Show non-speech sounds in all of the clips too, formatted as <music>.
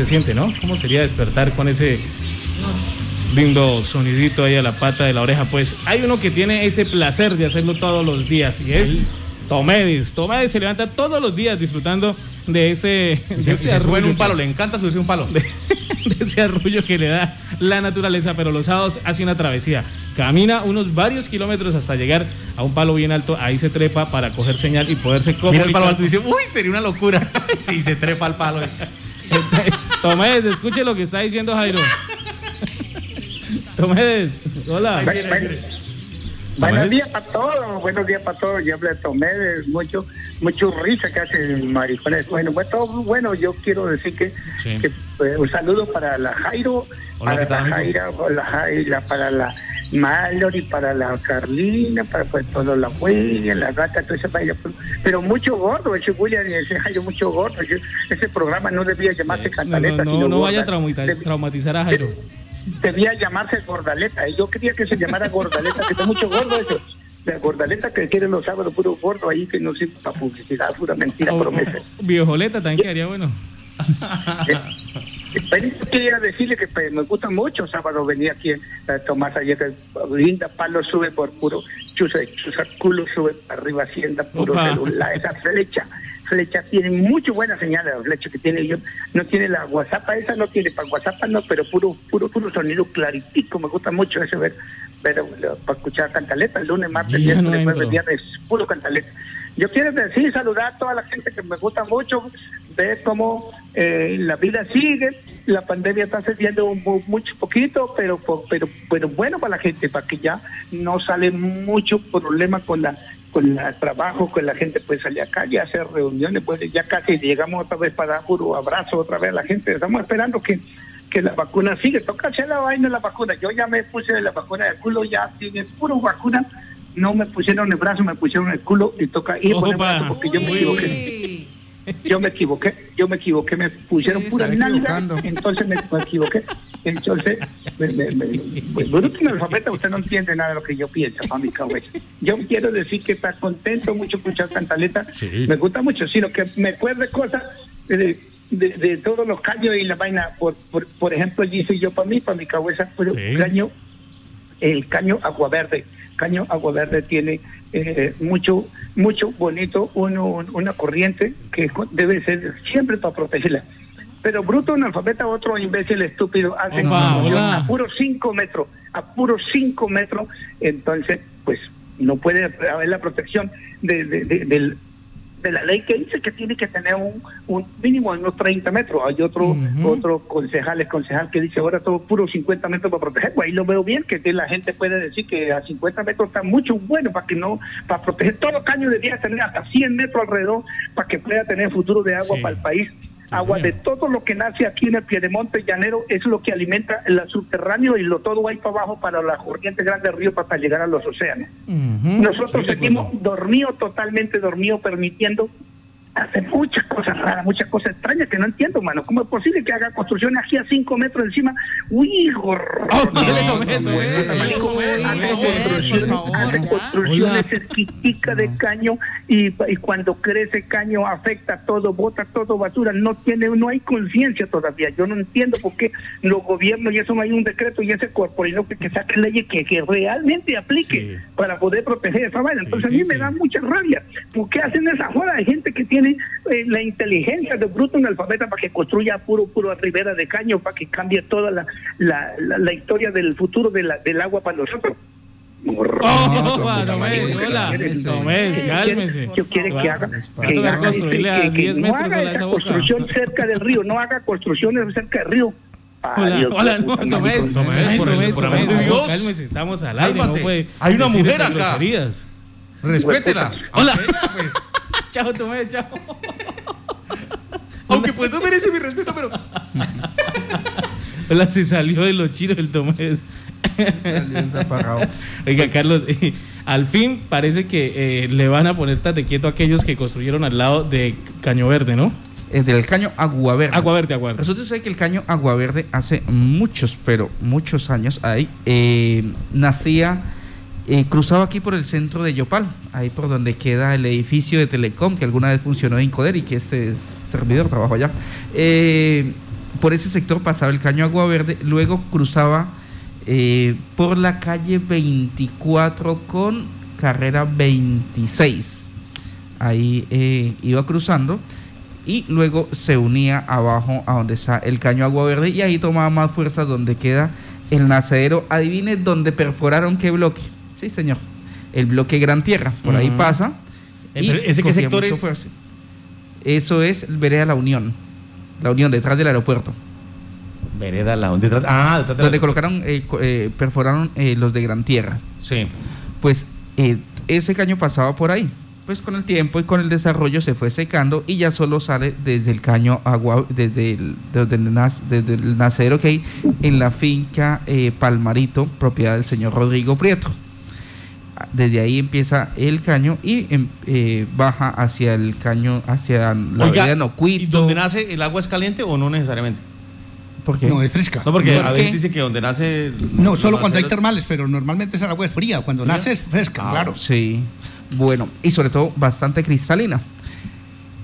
se siente, ¿no? ¿Cómo sería despertar con ese lindo sonidito ahí a la pata de la oreja? Pues hay uno que tiene ese placer de hacerlo todos los días y es Tomedis. Tomedis se levanta todos los días disfrutando de ese, de Se, ese se sube en un que- palo, le encanta subirse un palo. de, <laughs> de ese arrullo que le da la naturaleza, pero los sábados hace una travesía. Camina unos varios kilómetros hasta llegar a un palo bien alto, ahí se trepa para coger señal y poderse Mira comunicar. el palo alto y dice, uy, sería una locura. <laughs> Sí, se trepa al palo. <laughs> Tomedes, escuche lo que está diciendo Jairo. Tomedes, hola. Bueno, bueno, Buenos días para todos, buenos días para todos. Yo de Tomé, mucho, mucho risa que hacen maricones. Bueno, bueno, todo bueno, yo quiero decir que, Sí. que, eh, un saludo para la Jairo, Hola, para ¿qué tal, la? Jaira, para la Jaira, para la Mallory, para la Carlina, para pues, todo la William, la gata, todo ese baile. Pero mucho gordo, ese William ese Jairo, mucho gordo. Ese, programa no debía llamarse no, Cantaleta. no, sino no vaya a Deb- traumatizar a Jairo. <laughs> debía llamarse Gordaleta. y Yo quería que se llamara Gordaleta, que está mucho gordo eso. La Gordaleta que quieren los sábados, puro gordo ahí que no sirve para publicidad, pura mentira, O- promesa. o- Viejoleta también quedaría bueno. <laughs> Pero yo quería decirle que pues, me gusta mucho sábado venir aquí eh, Tomás ayer que linda palo sube por puro chusa, chusa culo sube para arriba hacienda puro Opa. celular esa flecha flecha tiene muy buena señal la flecha que tiene yo no tiene la WhatsApp esa no tiene para WhatsApp no pero puro puro puro sonido claritico me gusta mucho ese ver pero para escuchar cantaleta el lunes martes no miércoles entro. jueves viernes puro cantaleta yo quiero decir saludar a toda la gente que me gusta mucho ver cómo eh, la vida sigue la pandemia está sucediendo un mu- mucho poquito, pero, pero bueno para la gente, para que ya no sale mucho problema con la con el trabajo, con la gente puede salir acá y hacer reuniones, pues ya casi llegamos otra vez para dar puro abrazo otra vez a la gente. Estamos esperando que, que la vacuna sigue. Toca hacer la vaina de la vacuna. Yo ya me puse la vacuna del culo, ya tiene puro vacuna. No me pusieron el brazo, me pusieron el culo y toca ir con el brazo porque yo me equivoqué. Yo me equivoqué, yo me equivoqué, me pusieron Sí, pura nalga, entonces me, me equivoqué. Entonces, me, me, me, pues, bueno, que analfabeta, usted no entiende nada de lo que yo pienso, mami cabeza. Yo quiero decir que está contento mucho escuchar Cantaleta, Sí. me gusta mucho, sino que me acuerde cosas de, de, de todos los caños y la vaina. Por, por, por ejemplo, dice yo para mí, para mi cabeza, pero Sí. caño el caño agua verde. Caño agua verde tiene eh, mucho, mucho bonito, uno, una corriente que debe ser siempre para protegerla. Pero bruto analfabeta, otro imbécil estúpido, hacen a puros cinco metros, a puros cinco metros, entonces, pues no puede haber la protección de, de, de- del- de la ley que dice que tiene que tener un, un mínimo de unos 30 metros. Hay otro Ujú. otro concejal, es concejal que dice ahora todo puro 50 metros para proteger. Pues ahí lo veo bien, que la gente puede decir que a 50 metros está mucho bueno para que no, para proteger todo caño debería tener hasta 100 metros alrededor para que pueda tener futuro de agua Sí. para el país. Agua de todo lo que nace aquí en el Piedemonte llanero es lo que alimenta el subterráneo y lo todo ahí para abajo para las corrientes grandes ríos para llegar a los océanos. Nosotros seguimos dormidos, totalmente dormidos, permitiendo hacer muchas cosas raras, muchas cosas extrañas que no entiendo, mano. ¿Cómo es posible que haga construcciones aquí a cinco metros encima? ¡Uy, horror! Oh, no, No, no, eh. hace construcciones, hace cerquitica de caño y, y cuando crece caño afecta todo, bota todo basura, no tiene, no hay conciencia todavía. Yo no entiendo por qué los gobiernos y eso no hay un decreto y ese corporino que, que saque leyes que, que realmente aplique Sí. para poder proteger esa vaina. Entonces sí, a mí me da mucha rabia. ¿Por qué hacen esa joda? Hay gente que tiene eh, la inteligencia de bruto analfabeta para que construya puro, puro ribera de caño, para que cambie toda la, la, la, la historia del futuro de la, del agua para nosotros. Oh, No, Tomés, no, hola. no, cálmese. Yo quiere que Va- haga, a que, haga construirle este, a que- que 10 no metros haga a esa construcción cerca del río, no haga construcciones cerca del río. Hola, no, por amor de Dios. Cálmese, estamos al aire, no Cálmate. puede. Hay una mujer acá. Respétela. Hola. Pues, Chao, Tomés, chao. aunque pues no merece mi respeto, pero. Hola, se salió de los chiros el Tomés. Oiga, Carlos, eh, al fin parece que eh, le van a poner tate quieto a aquellos que construyeron al lado de Caño Verde, ¿no? Eh, del caño Agua Verde. Agua Verde, Agua Verde. Resulta ser que el caño Agua Verde hace muchos, pero muchos años ahí, eh, nacía, eh, cruzaba aquí por el centro de Yopal, ahí por donde queda el edificio de Telecom, que alguna vez funcionó en Incoder y que este servidor trabajó allá. Eh, por ese sector pasaba el caño Agua Verde, luego cruzaba eh, por la calle 24 con carrera 26. Ahí eh, iba cruzando y luego se unía abajo a donde está el caño Agua Verde y ahí tomaba más fuerza donde queda el nacedero. Adivine dónde perforaron qué bloque. Sí, señor. El bloque Gran Tierra. Por ahí pasa. Eh, y ¿ese qué sector es? Eso es Vereda La Unión. La Unión, detrás del aeropuerto. Vereda la detrás, ah, detrás de la- Donde colocaron, eh, eh, perforaron eh, los de Gran Tierra. Sí. Pues eh, ese caño pasaba por ahí. Pues con el tiempo y con el desarrollo se fue secando y ya solo sale desde el caño agua, desde el, desde el, desde el nacero que hay en la finca eh, Palmarito, propiedad del señor Rodrigo Prieto. Desde ahí empieza el caño y em- eh, baja hacia el caño, hacia la Oiga, avenida ¿y Nocuito. donde nace el agua es caliente o no necesariamente? ¿Por qué? No, es fresca. No, porque ¿Por a qué? veces dice que donde nace. No, solo cuando hay termales, pero normalmente esa agua es fría. Cuando ¿Fría? nace es fresca, Ah, claro. Sí, bueno, y sobre todo bastante cristalina.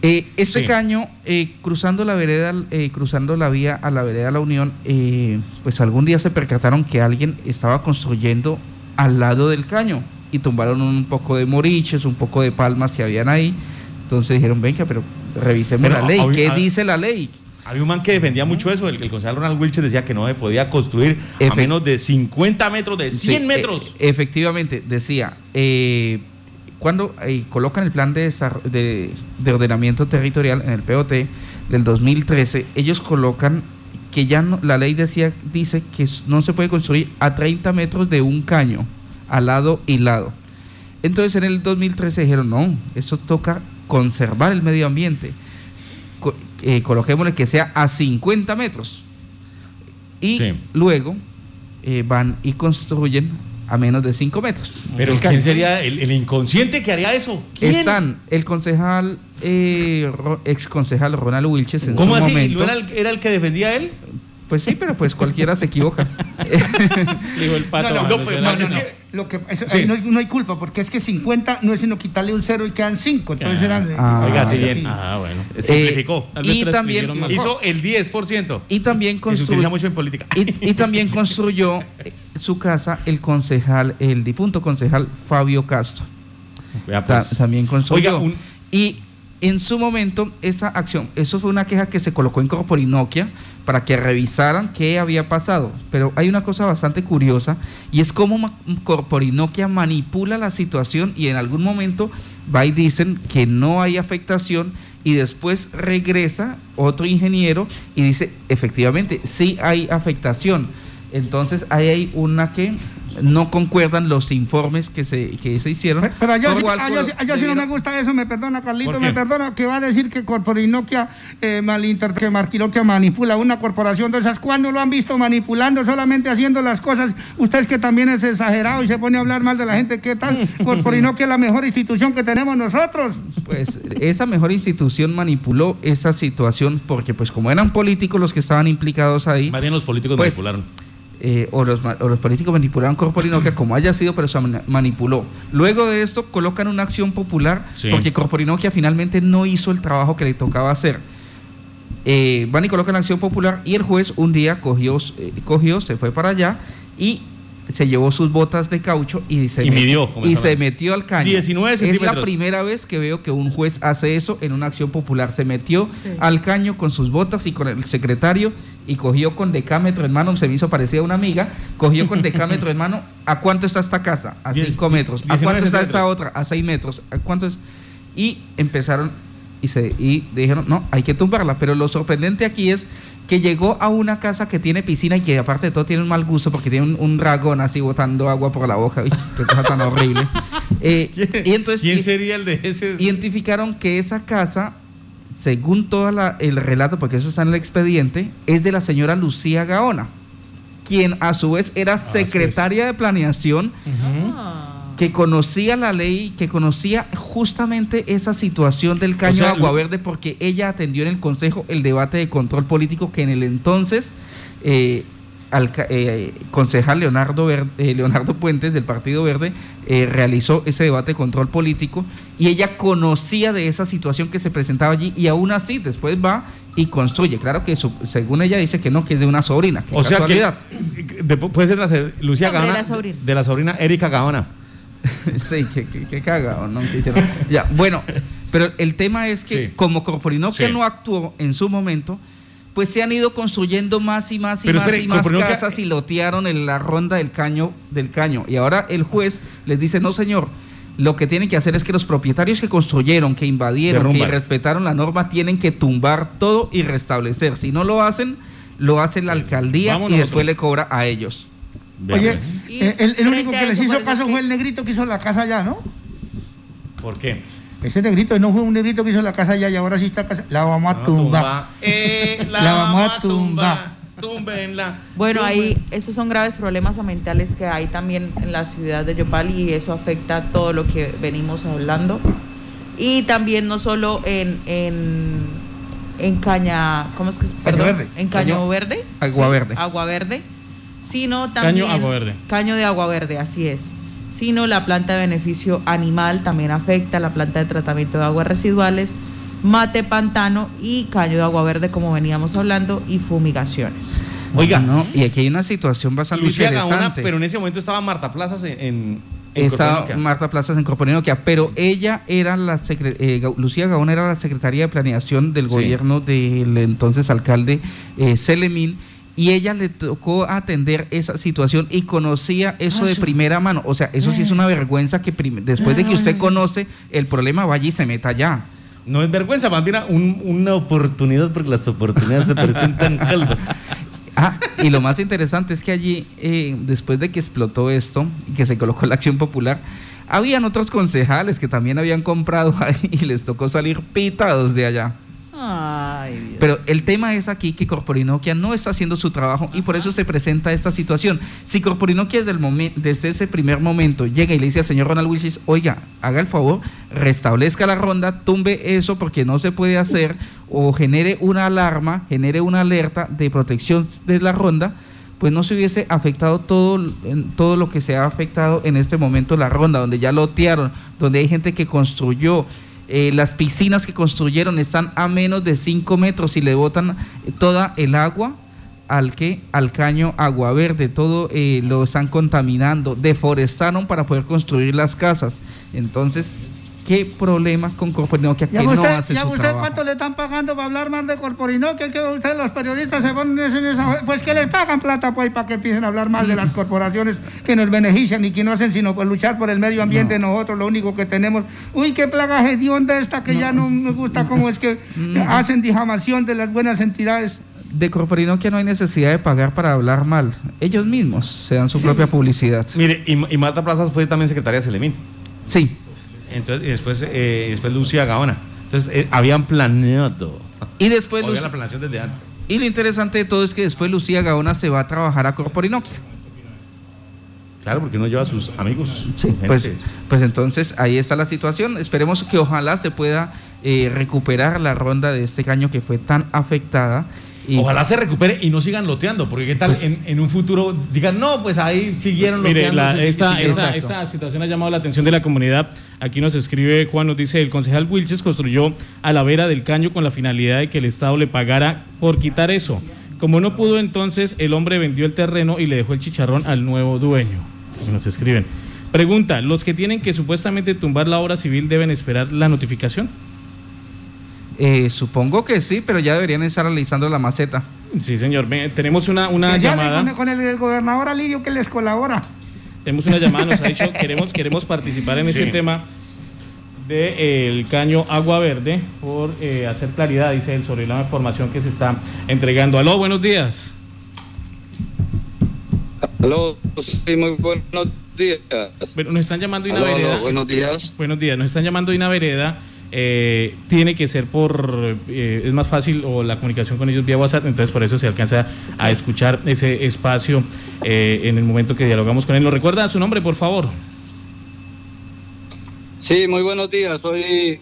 Eh, este Sí. caño, eh, cruzando la vereda, eh, cruzando la vía a la vereda La Unión, eh, pues algún día se percataron que alguien estaba construyendo al lado del caño y tumbaron un poco de moriches, un poco de palmas que habían ahí. Entonces dijeron, venga, pero revisemos Pero, la ley. ¿Qué a- dice la ley? Había un man que defendía mucho eso. El, el concejal Ronald Wilches decía que no se podía construir a menos de 50 metros, de 100 Sí, metros. efectivamente, decía, eh, cuando eh, colocan el plan de, de, de ordenamiento territorial en el POT del 2013, ellos colocan que ya no- la ley decía, dice que no se puede construir a 30 metros de un caño, al lado y lado. Entonces en el 2013 dijeron, no, eso toca conservar el medio ambiente. Co- eh, coloquémosle que sea a 50 metros. Y Sí. luego eh, van y construyen a menos de 5 metros. Pero El ¿quién sería el, el inconsciente que haría eso? ¿Quién? Están el concejal, eh, ex concejal Ronald Wilches en ¿Cómo su así? momento. ¿No era el, era el que defendía él? Pues sí, pero pues cualquiera se equivoca. <laughs> Dijo el pato. No, pues, es que- Lo que, eso- Sí. ahí no, hay- no hay culpa, porque es que 50 no es sino quitarle un cero y quedan 5. Entonces Ah. eran. Ah, Oiga, sí, sí. bien. Ah, bueno. Simplificó. Tal vez y también-. Hizo el 10%. y también Que se utiliza construyó mucho en política. y, y también construyó eh, su casa el concejal, el difunto concejal Fabio Castro. Vea, Ta- pues. también construyó. Oiga, un- Y en su momento, esa acción, eso fue una queja que se colocó en Corporinoquia para que revisaran qué había pasado. Pero hay una cosa bastante curiosa y es cómo Corporinoquia manipula la situación y en algún momento va y dicen que no hay afectación y después regresa otro ingeniero y dice, efectivamente, sí hay afectación. Entonces ahí hay una que no concuerdan los informes que se, que se hicieron. Pero, pero yo, sí, ah, yo ah, yo sí no me gusta eso, me perdona Carlito, me perdona que va a decir que Corporinoquia eh, que Marquinoquia manipula una corporación de esas. ¿Cuándo lo han visto manipulando, solamente haciendo las cosas? Usted que también es exagerado y se pone a hablar mal de la gente. ¿Qué tal? <laughs> Corporinoquia es la mejor institución que tenemos nosotros. Pues esa mejor institución manipuló esa situación porque pues como eran políticos los que estaban implicados ahí, Más bien los políticos Pues, manipularon. Eh, o, los, ma- o los políticos manipularon Corporinoquia <clears throat> como haya sido, pero se man- manipuló. Luego de esto colocan una acción popular Sí. porque Corporinoquia finalmente no hizo el trabajo que le tocaba hacer. Eh, van y colocan acción popular y el juez un día cogió, eh, cogió se fue para allá y se llevó sus botas de caucho y se, Y midió, como y se metió al caño. 19 es la primera vez que veo que un juez hace eso en una acción popular. Se metió al caño con sus botas y con el secretario y cogió con decámetro en mano, se me hizo parecida a una amiga, cogió con <laughs> decámetro en mano, ¿a cuánto está esta casa? A Diez- 5 metros. ¿A 19 cuánto está esta otra? A 6 metros. ¿A cuánto es? Y empezaron y, se, y dijeron, no, hay que tumbarla. Pero lo sorprendente aquí es que llegó a una casa que tiene piscina y que aparte de todo tiene un mal gusto porque tiene un, un dragón así botando agua por la boca. <laughs> Uy, qué cosa tan horrible. <laughs> Eh, y entonces ¿Quién sería el de ese? identificaron que esa casa, según todo la- el relato, porque eso está en el expediente, es de la señora Lucía Gaona, quien a su vez era secretaria de planeación que conocía la ley, que conocía justamente esa situación del caño sea, de Agua Verde, porque ella atendió en el Consejo el debate de control político que en el entonces eh, eh, concejal Leonardo, eh, Leonardo Puentes del Partido Verde realizó ese debate de control político y ella conocía de esa situación que se presentaba allí y aún así después va y construye. Claro que según ella dice que no, que es de una sobrina. o sea que puede ser la, Lucía Gaona, de la sobrina Erika Gaona. <laughs> sí, que, que, cagado, ¿no? ya, bueno, pero el tema es que como Corporinoquia no actuó en su momento, pues se han ido construyendo más y más y más y más casas y lotearon en la ronda del caño del caño. Y ahora el juez les dice, no señor, lo que tienen que hacer es que los propietarios que construyeron, que invadieron, que respetaron la norma, tienen que tumbar todo y restablecer. Si no lo hacen, lo hace la alcaldía y después le cobra a ellos. Oye, eh, el, único que les hizo caso fue el negrito que hizo la casa allá, ¿no? ¿Por qué? Ese negrito no fue un negrito que hizo la casa allá y ahora sí está casa. La vamos a tumbar. Eh, <laughs> la, vamos a tumbar. Tumbenla. Bueno, ahí esos son graves problemas ambientales que hay también en la ciudad de Yopal y eso afecta todo lo que venimos hablando. Y también no solo en, en, en caña, ¿cómo es que es? Perdón, verde. En caño, verde. Agua verde. Agua verde. Sino también. Caño agua verde. Caño de agua verde, así es sino la planta de beneficio animal también afecta, la planta de tratamiento de aguas residuales, mate pantano y caño de agua verde, como veníamos hablando, y fumigaciones. Oiga, no, y aquí hay una situación bastante Lucía interesante. pero en ese momento estaba Marta Plazas en, en estaba Marta Plazas en Corporinoquia, pero ella era la eh, Lucía Gaona era la secretaria de planeación del gobierno del entonces alcalde eh, Celemín y ella le tocó atender esa situación y conocía eso de primera mano. O sea, eso sí es una vergüenza que después de que usted conoce el problema, vaya y se meta allá. No es vergüenza, más bien una oportunidad porque las oportunidades se presentan <laughs> calvas. Ah, y lo más interesante es que allí, eh, después de que explotó esto y que se colocó la acción popular, habían otros concejales que también habían comprado <laughs> ahí y les tocó salir pitados de allá. Pero el tema es aquí que Corporinoquia no está haciendo su trabajo y por eso se presenta esta situación. Si Corporinoquia desde, el desde ese primer momento llega y le dice al señor Ronald Wilson, oiga, haga el favor, restablezca la ronda, tumbe eso porque no se puede hacer o genere una alarma, genere una alerta de protección de la ronda, pues no se hubiese afectado todo, todo lo que se ha afectado en este momento la ronda, donde ya lotearon, donde hay gente que construyó eh, las piscinas que construyeron están a menos de 5 metros y le botan toda el agua al que al caño agua verde. Todo eh, lo están contaminando deforestaron para poder construir las casas. Entonces qué problemas con Corporinoquia que no hace ¿Ya usted cuánto le están pagando para hablar mal de Corporinoquia? Que ustedes los periodistas se ponen en esa... Pues que les pagan plata pues para que empiecen a hablar mal de las <laughs> corporaciones que nos benefician y que no hacen sino pues luchar por el medio ambiente nosotros, lo único que tenemos. Uy, qué plaga de esta que ya no me gusta cómo es que <laughs> hacen difamación de las buenas entidades de Corporinoquia no hay necesidad de pagar para hablar mal. Ellos mismos se dan su propia publicidad. Mire, y, Marta Plazas fue también secretaria de Selemín. Sí. Entonces, y después, eh, después Lucía Gaona. Entonces, eh, habían planeado. Y después Lucía, la planeación desde antes. Y lo interesante de todo es que después Lucía Gaona se va a trabajar a Corporinoquia. Claro, porque no lleva a sus amigos. Sí, pues, pues entonces ahí está la situación. Esperemos que ojalá se pueda eh, recuperar la ronda de este caño que fue tan afectada Ojalá se recupere y no sigan loteando, porque qué tal pues en, un futuro digan, no, pues ahí siguieron loteando. Mire, esta, situación ha llamado la atención de la comunidad. Aquí nos escribe Juan, nos dice, el concejal Wilches construyó a la vera del caño con la finalidad de que el Estado le pagara por quitar eso. Como no pudo entonces, el hombre vendió el terreno y le dejó el chicharrón al nuevo dueño. Nos escriben. Pregunta, ¿los que tienen que supuestamente tumbar la obra civil deben esperar la notificación? Eh, supongo que sí, pero ya deberían estar realizando la maceta. Sí, señor. tenemos una, una llamada. Con, el, gobernador Alirio que les colabora. Tenemos una llamada, nos ha dicho, <laughs> queremos, queremos participar en ese tema del caño agua verde por eh, hacer claridad, dice él, sobre la información que se está entregando. Aló, buenos días. Aló, sí, muy buenos días. Bueno, nos están llamando de una vereda. buenos días. Buenos días, nos están llamando de una vereda eh, tiene que ser por, eh, es más fácil o la comunicación con ellos vía WhatsApp, entonces por eso se alcanza a escuchar ese espacio eh, en el momento que dialogamos con él. ¿Nos recuerda su nombre, por favor? Sí, muy buenos días, soy,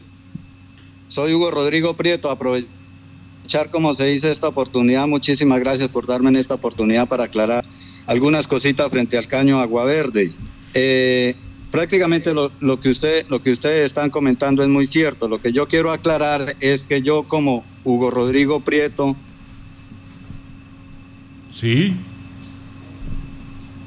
soy Hugo Rodrigo Prieto, aprovechar, como se dice, esta oportunidad. Muchísimas gracias por darme esta oportunidad para aclarar algunas cositas frente al caño Agua Verde. Eh, prácticamente lo, lo, que usted, lo que ustedes están comentando es muy cierto. Lo que yo quiero aclarar es que yo como Hugo Rodrigo Prieto... Sí.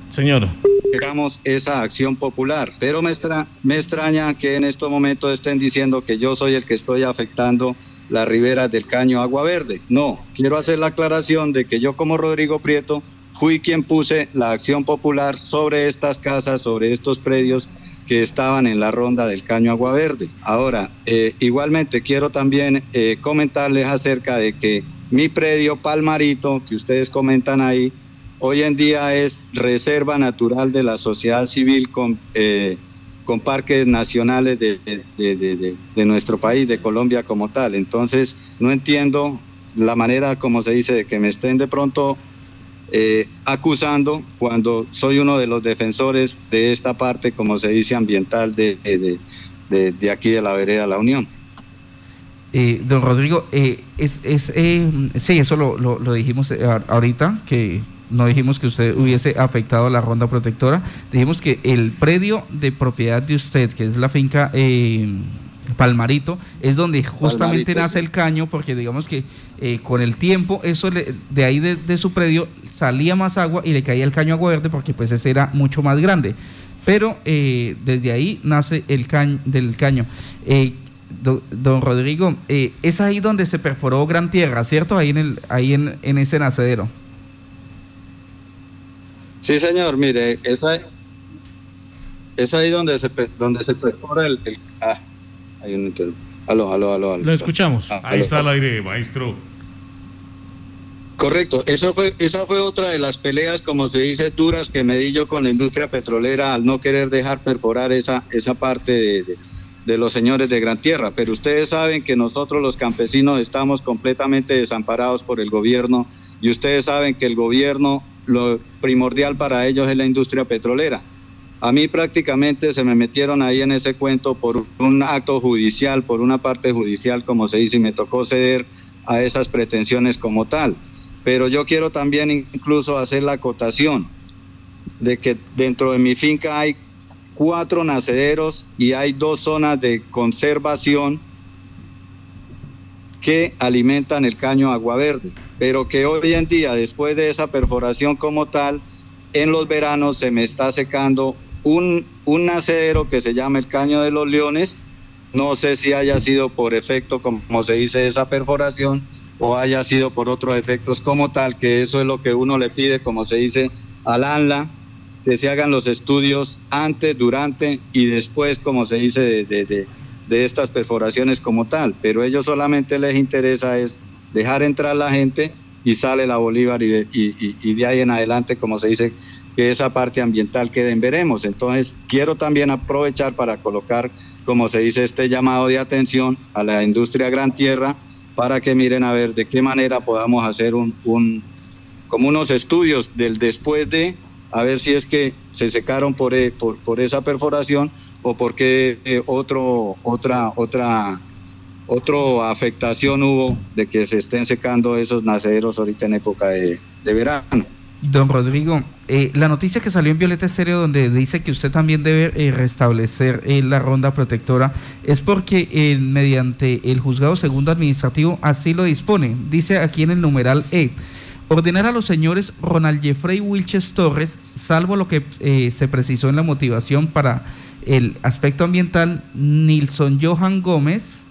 Señor. Digamos esa acción popular, pero me, extra, me extraña que en estos momentos estén diciendo que yo soy el que estoy afectando la ribera del caño Agua Verde. No, quiero hacer la aclaración de que yo como Rodrigo Prieto fui quien puse la acción popular sobre estas casas, sobre estos predios que estaban en la ronda del Caño Agua Verde. Ahora, eh, igualmente quiero también eh, comentarles acerca de que mi predio Palmarito, que ustedes comentan ahí, hoy en día es reserva natural de la sociedad civil con, eh, con parques nacionales de, de, de, de, nuestro país, de Colombia como tal. Entonces, no entiendo la manera como se dice de que me estén de pronto eh, acusando cuando soy uno de los defensores de esta parte, como se dice, ambiental de, de, de aquí de la vereda La Unión. Eh, don Rodrigo, eh, es, es eh, sí, eso lo, lo, lo dijimos eh, ahorita, que no dijimos que usted hubiese afectado la ronda protectora, dijimos que el predio de propiedad de usted, que es la finca Palmarito, es donde justamente Palmarito, nace sí. el caño, porque digamos que eh, con el tiempo, eso le, de ahí de, de, su predio salía más agua y le caía el caño agua verde, porque pues ese era mucho más grande. Pero eh, desde ahí nace el caño del caño. Eh, don, don, Rodrigo, es ahí donde se perforó Gran Tierra, ¿cierto? Ahí en, el, ahí en, en ese nacedero. Sí, señor, mire, es ahí, es ahí donde se, donde se perfora el, el ah, hay un aló, aló, aló, aló. Lo escuchamos. Ah, ahí está el aire, maestro. Correcto, eso fue, esa fue otra de las peleas, como se dice, duras que me di yo con la industria petrolera al no querer dejar perforar esa, esa parte de, de, de los señores de Gran Tierra. Pero ustedes saben que nosotros los campesinos estamos completamente desamparados por el gobierno y ustedes saben que el gobierno, lo primordial para ellos es la industria petrolera. A mí prácticamente se me metieron ahí en ese cuento por un acto judicial, por una parte judicial, como se dice, y me tocó ceder a esas pretensiones como tal. Pero yo quiero también incluso hacer la acotación de que dentro de mi finca hay cuatro nacederos y hay dos zonas de conservación que alimentan el caño agua verde, pero que hoy en día, después de esa perforación como tal, en los veranos se me está secando un, un nacedero que se llama el Caño de los Leones. No sé si haya sido por efecto, como se dice, esa perforación o haya sido por otros efectos como tal, que eso es lo que uno le pide, como se dice, al ANLA, que se hagan los estudios antes, durante y después, como se dice, de, de, de, estas perforaciones como tal. Pero ellos solamente les interesa es dejar entrar la gente y sale la Bolívar y de, y de ahí en adelante, como se dice, que esa parte ambiental quede en veremos. Entonces, quiero también aprovechar para colocar, como se dice, este llamado de atención a la industria Gran Tierra para que miren a ver de qué manera podamos hacer un, un como unos estudios del después de, a ver si es que se secaron por, por, por esa perforación o porque eh, otro, otra, otra, otra afectación hubo de que se estén secando esos nacederos ahorita en época de, de verano. Don Rodrigo, eh, la noticia que salió en Violeta Estéreo donde dice que usted también debe eh, restablecer eh, la ronda protectora es porque mediante el juzgado segundo administrativo así lo dispone. Dice aquí en el numeral E, ordenar a los señores Ronald Jeffrey Wilches Torres, salvo lo que se precisó en la motivación para el aspecto ambiental, Nilson Johan Gómez,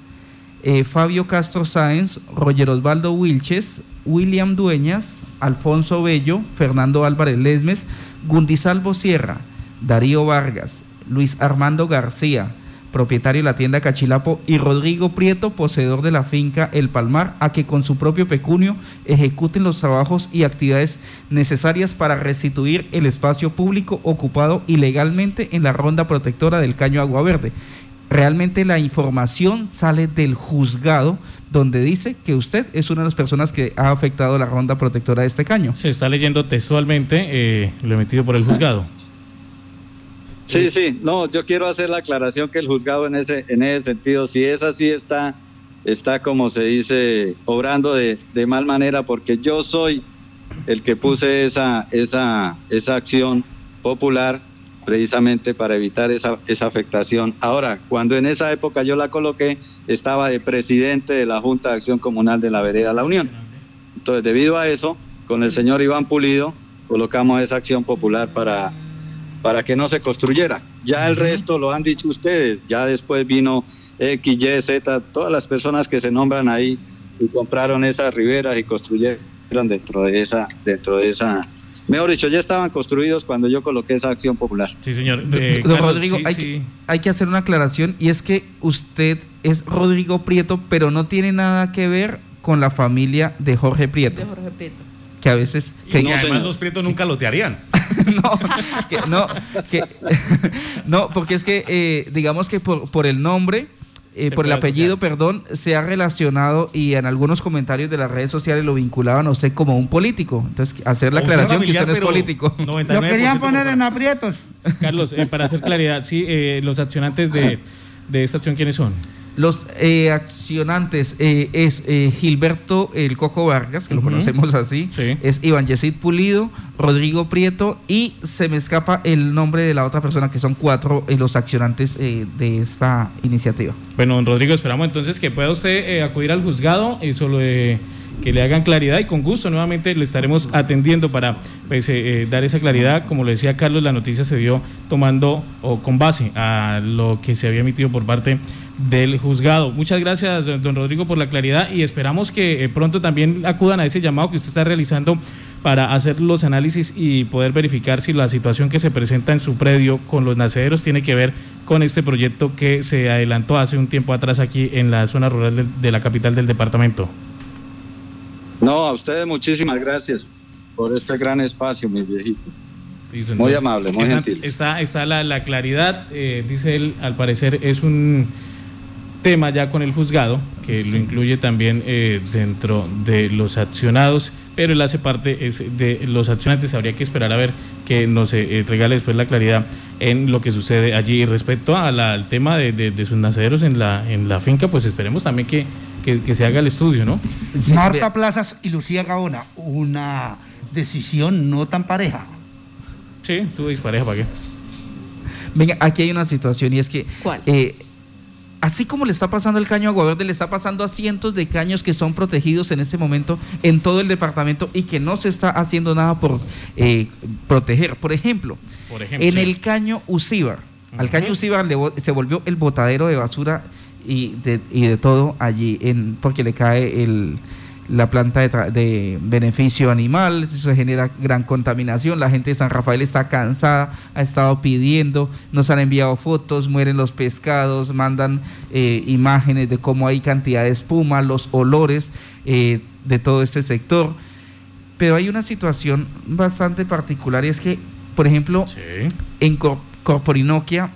eh, Fabio Castro Sáenz, Roger Osvaldo Wilches, William Dueñas, Alfonso Bello, Fernando Álvarez Lesmes, Gundisalvo Sierra, Darío Vargas, Luis Armando García, propietario de la tienda Cachilapo, y Rodrigo Prieto, poseedor de la finca El Palmar, a que con su propio pecunio ejecuten los trabajos y actividades necesarias para restituir el espacio público ocupado ilegalmente en la ronda protectora del Caño Agua Verde realmente la información sale del juzgado donde dice que usted es una de las personas que ha afectado la ronda protectora de este caño. Se está leyendo textualmente eh, lo emitido por el juzgado. Sí, sí, no, yo quiero hacer la aclaración que el juzgado en ese, en ese sentido, si es así, está está, como se dice, obrando de, de mal manera porque yo soy el que puse esa, esa, esa acción popular precisamente para evitar esa, esa afectación. Ahora, cuando en esa época yo la coloqué, estaba de presidente de la Junta de Acción Comunal de la Vereda La Unión. Entonces, debido a eso, con el señor Iván Pulido, colocamos esa acción popular para, para que no se construyera. Ya el resto lo han dicho ustedes, ya después vino X, Y, Z, todas las personas que se nombran ahí y compraron esas riberas y construyeron dentro de esa, dentro de esa Mejor dicho, ya estaban construidos cuando yo coloqué esa acción popular. Sí, señor. Eh, Don Rodrigo, hay, Que, hay que hacer una aclaración y es que usted es Rodrigo Prieto, pero no tiene nada que ver con la familia de Jorge Prieto. De Jorge Prieto. Que a veces... Que, y además los Prietos nunca lo te harían. <laughs> no, que, no, que, <laughs> no, porque es que eh, digamos que por, por el nombre eh, por el apellido, perdón, se ha relacionado y en algunos comentarios de las redes sociales lo vinculaban, no sé, como un político. Entonces, hacer la aclaración que usted no es político. <laughs> Lo querían poner en aprietos. Carlos, eh, para hacer claridad, sí, eh, los accionantes de, de esta acción, ¿quiénes son? Los eh, accionantes eh, es eh, Gilberto El Cojo Vargas, que lo conocemos así, Sí. es Iván Yesid Pulido, Rodrigo Prieto y se me escapa el nombre de la otra persona, que son cuatro eh, los accionantes eh, de esta iniciativa. Bueno, don Rodrigo, esperamos entonces que pueda usted acudir al juzgado y solo eh, que le hagan claridad y con gusto nuevamente le estaremos atendiendo para pues, eh, eh, dar esa claridad. Como le decía Carlos, la noticia se dio tomando o con base a lo que se había emitido por parte del juzgado. Muchas gracias, don Rodrigo, por la claridad y esperamos que eh, pronto también acudan a ese llamado que usted está realizando para hacer los análisis y poder verificar si la situación que se presenta en su predio con los nacederos tiene que ver con este proyecto que se adelantó hace un tiempo atrás aquí en la zona rural de la capital del departamento. No, a ustedes muchísimas gracias por este gran espacio, mi viejito. Muy amable, muy está, gentil. Está, está la, la claridad, eh, dice él, al parecer es un tema ya con el juzgado, que lo incluye también eh, dentro de los accionados, pero él hace parte es de los accionantes. Habría que esperar a ver que nos eh, regale después la claridad en lo que sucede allí. Y respecto a la- al tema de, de- de sus nacederos en la, en la finca, pues esperemos también que, que- que se haga el estudio, ¿no? Marta Plazas y Lucía Gaona, una decisión no tan pareja. Sí, estuvo dispareja, ¿para qué? Venga, aquí hay una situación y es que ¿Cuál? eh, así como le está pasando el caño Agua Verde, le está pasando a cientos de caños que son protegidos en este momento en todo el departamento y que no se está haciendo nada por eh, proteger. Por ejemplo, Por ejemplo, en sí. el caño Usíbar, al caño. Usíbar se volvió el botadero de basura y de, y de todo allí, en, porque le cae el, la planta de, tra- de beneficio animal, eso genera gran contaminación, la gente de San Rafael está cansada, ha estado pidiendo, nos han enviado fotos, mueren los pescados, mandan eh, imágenes de cómo hay cantidad de espuma, los olores eh, de todo este sector. Pero hay una situación bastante particular y es que, por ejemplo, Sí. en Cor- Corporinoquia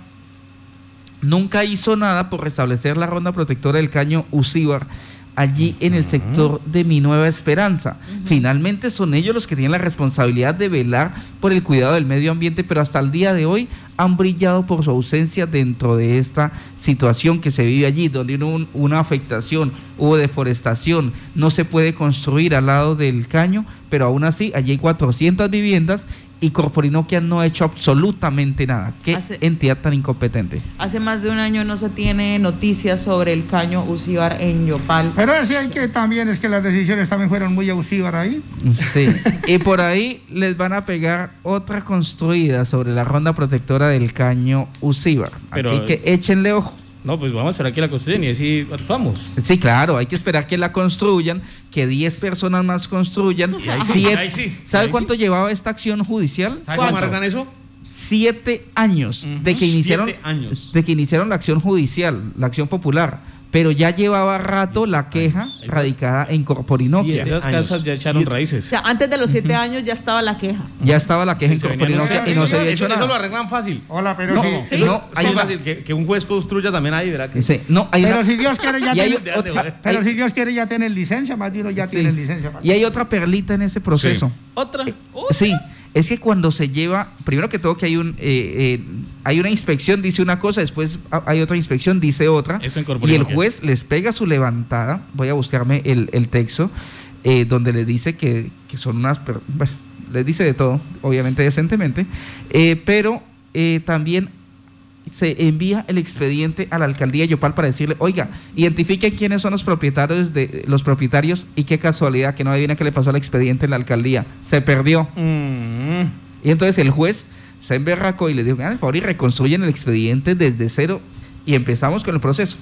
nunca hizo nada por restablecer la ronda protectora del caño Usíbar allí en el sector de Mi Nueva Esperanza. Finalmente son ellos los que tienen la responsabilidad de velar por el cuidado del medio ambiente, pero hasta el día de hoy han brillado por su ausencia dentro de esta situación que se vive allí, donde hubo un- una afectación, hubo deforestación, no se puede construir al lado del caño, pero aún así allí hay 400 viviendas y Corporinoquia no ha hecho absolutamente nada. Qué Hace- entidad tan incompetente. Hace más de un año no se tiene noticias sobre el caño Usíbar en Yopal. Pero sí hay que también, es que las decisiones también fueron muy abusivas ahí. Sí. y por ahí les van a pegar otra construida sobre la ronda protectora del caño Usíbar. Pero- Así que échenle ojo. No, pues vamos a esperar que la construyan y así actuamos. Sí, claro, hay que esperar que la construyan, que 10 personas más construyan. Y ahí sí, Siete- ahí sí, ¿Sabe ahí cuánto llevaba esta acción judicial? ¿Sabe cómo ¿Cuánto? arreglan eso? Siete años de que iniciaron Siete años. de que iniciaron la acción judicial, la acción popular, pero ya llevaba rato la queja Esas- radicada en Corporinoquia. Esas años. casas ya echaron Siete. O raíces. sea, antes de los siete años ya estaba la queja. Ya estaba la queja Sí, en Corporinoquia y no se había eso, hecho eso lo nada. arreglan fácil. Hola, pero No, sí. Sí. no, hay es una- fácil que, que un juez construya también ahí, ¿verdad? Que- Sí, no, hay Pero una- si Dios quiere ya tiene, otra- pero si Dios quiere ya tienen licencia, más uno ya sí. tienen licencia. Y hay otra perlita en ese proceso. Otra. Sí, es que cuando se lleva, primero que todo que hay un eh, eh, hay una inspección, dice una cosa, después ha- hay otra inspección, dice otra, Eso y el juez les pega su levantada, voy a buscarme el, el texto, eh, donde les dice que, que son unas, bueno, les dice de todo, obviamente decentemente, eh, pero eh, también se envía el expediente a la alcaldía de Yopal para decirle, oiga, identifique quiénes son los propietarios de los propietarios y qué casualidad que no adivina qué le pasó al expediente en la alcaldía. Se perdió. Mm. Y entonces el juez se emberracó y le dijo, hagan el favor y reconstruyen el expediente desde cero y empezamos con el proceso.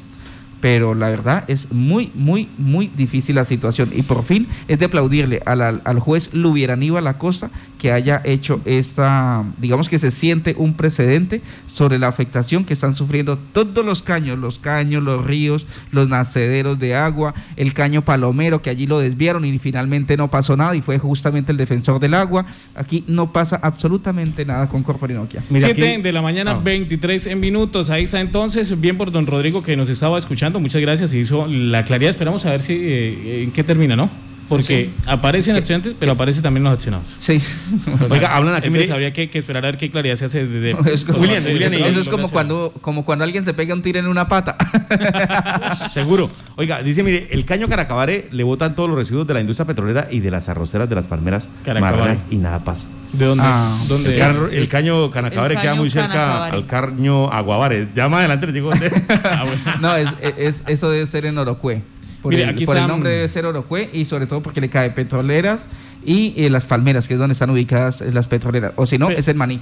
Pero la verdad es muy, muy, muy difícil la situación. Y por fin es de aplaudirle al, al- al juez Lubier Aníbal Acosta que haya hecho esta, digamos que se siente un precedente sobre la afectación que están sufriendo todos los caños, los caños, los ríos, los nacederos de agua, el caño palomero que allí lo desviaron y finalmente no pasó nada y fue justamente el defensor del agua. Aquí no pasa absolutamente nada con Corporinoquia. Mira, 7 aquí- de la mañana, Ah. 23 en minutos. Ahí está entonces, bien por don Rodrigo que nos estaba escuchando. Muchas gracias. Hizo la claridad. Esperamos a ver si eh, en qué termina, ¿no? Porque aparecen accionantes, pero aparecen también los accionados. Sí. O Oiga, hablan aquí, entonces mire- habría que, que esperar a ver qué claridad se hace de, de- <laughs> Es como- William, de- William, de- eso, eso es como cuando, como cuando alguien se pega un tiro en una pata. <laughs> Seguro. Oiga, dice, mire, el caño Caracabare le botan todos los residuos de la industria petrolera y de las arroceras de las palmeras Caracabare. marranas y nada pasa. ¿De dónde? Ah, ¿Dónde El, es? car- el caño Canacabare El queda caño muy cerca Canacabare. al caño Aguabare. Ya más adelante les digo dónde. <laughs> Ah, bueno. No, es, es- eso debe ser en Orocue. Por, Mire, el, aquí por el están- nombre debe ser Orocue y sobre todo porque le cae petroleras y eh, las palmeras, que es donde están ubicadas eh, las petroleras. O si no, Pe- es el maní.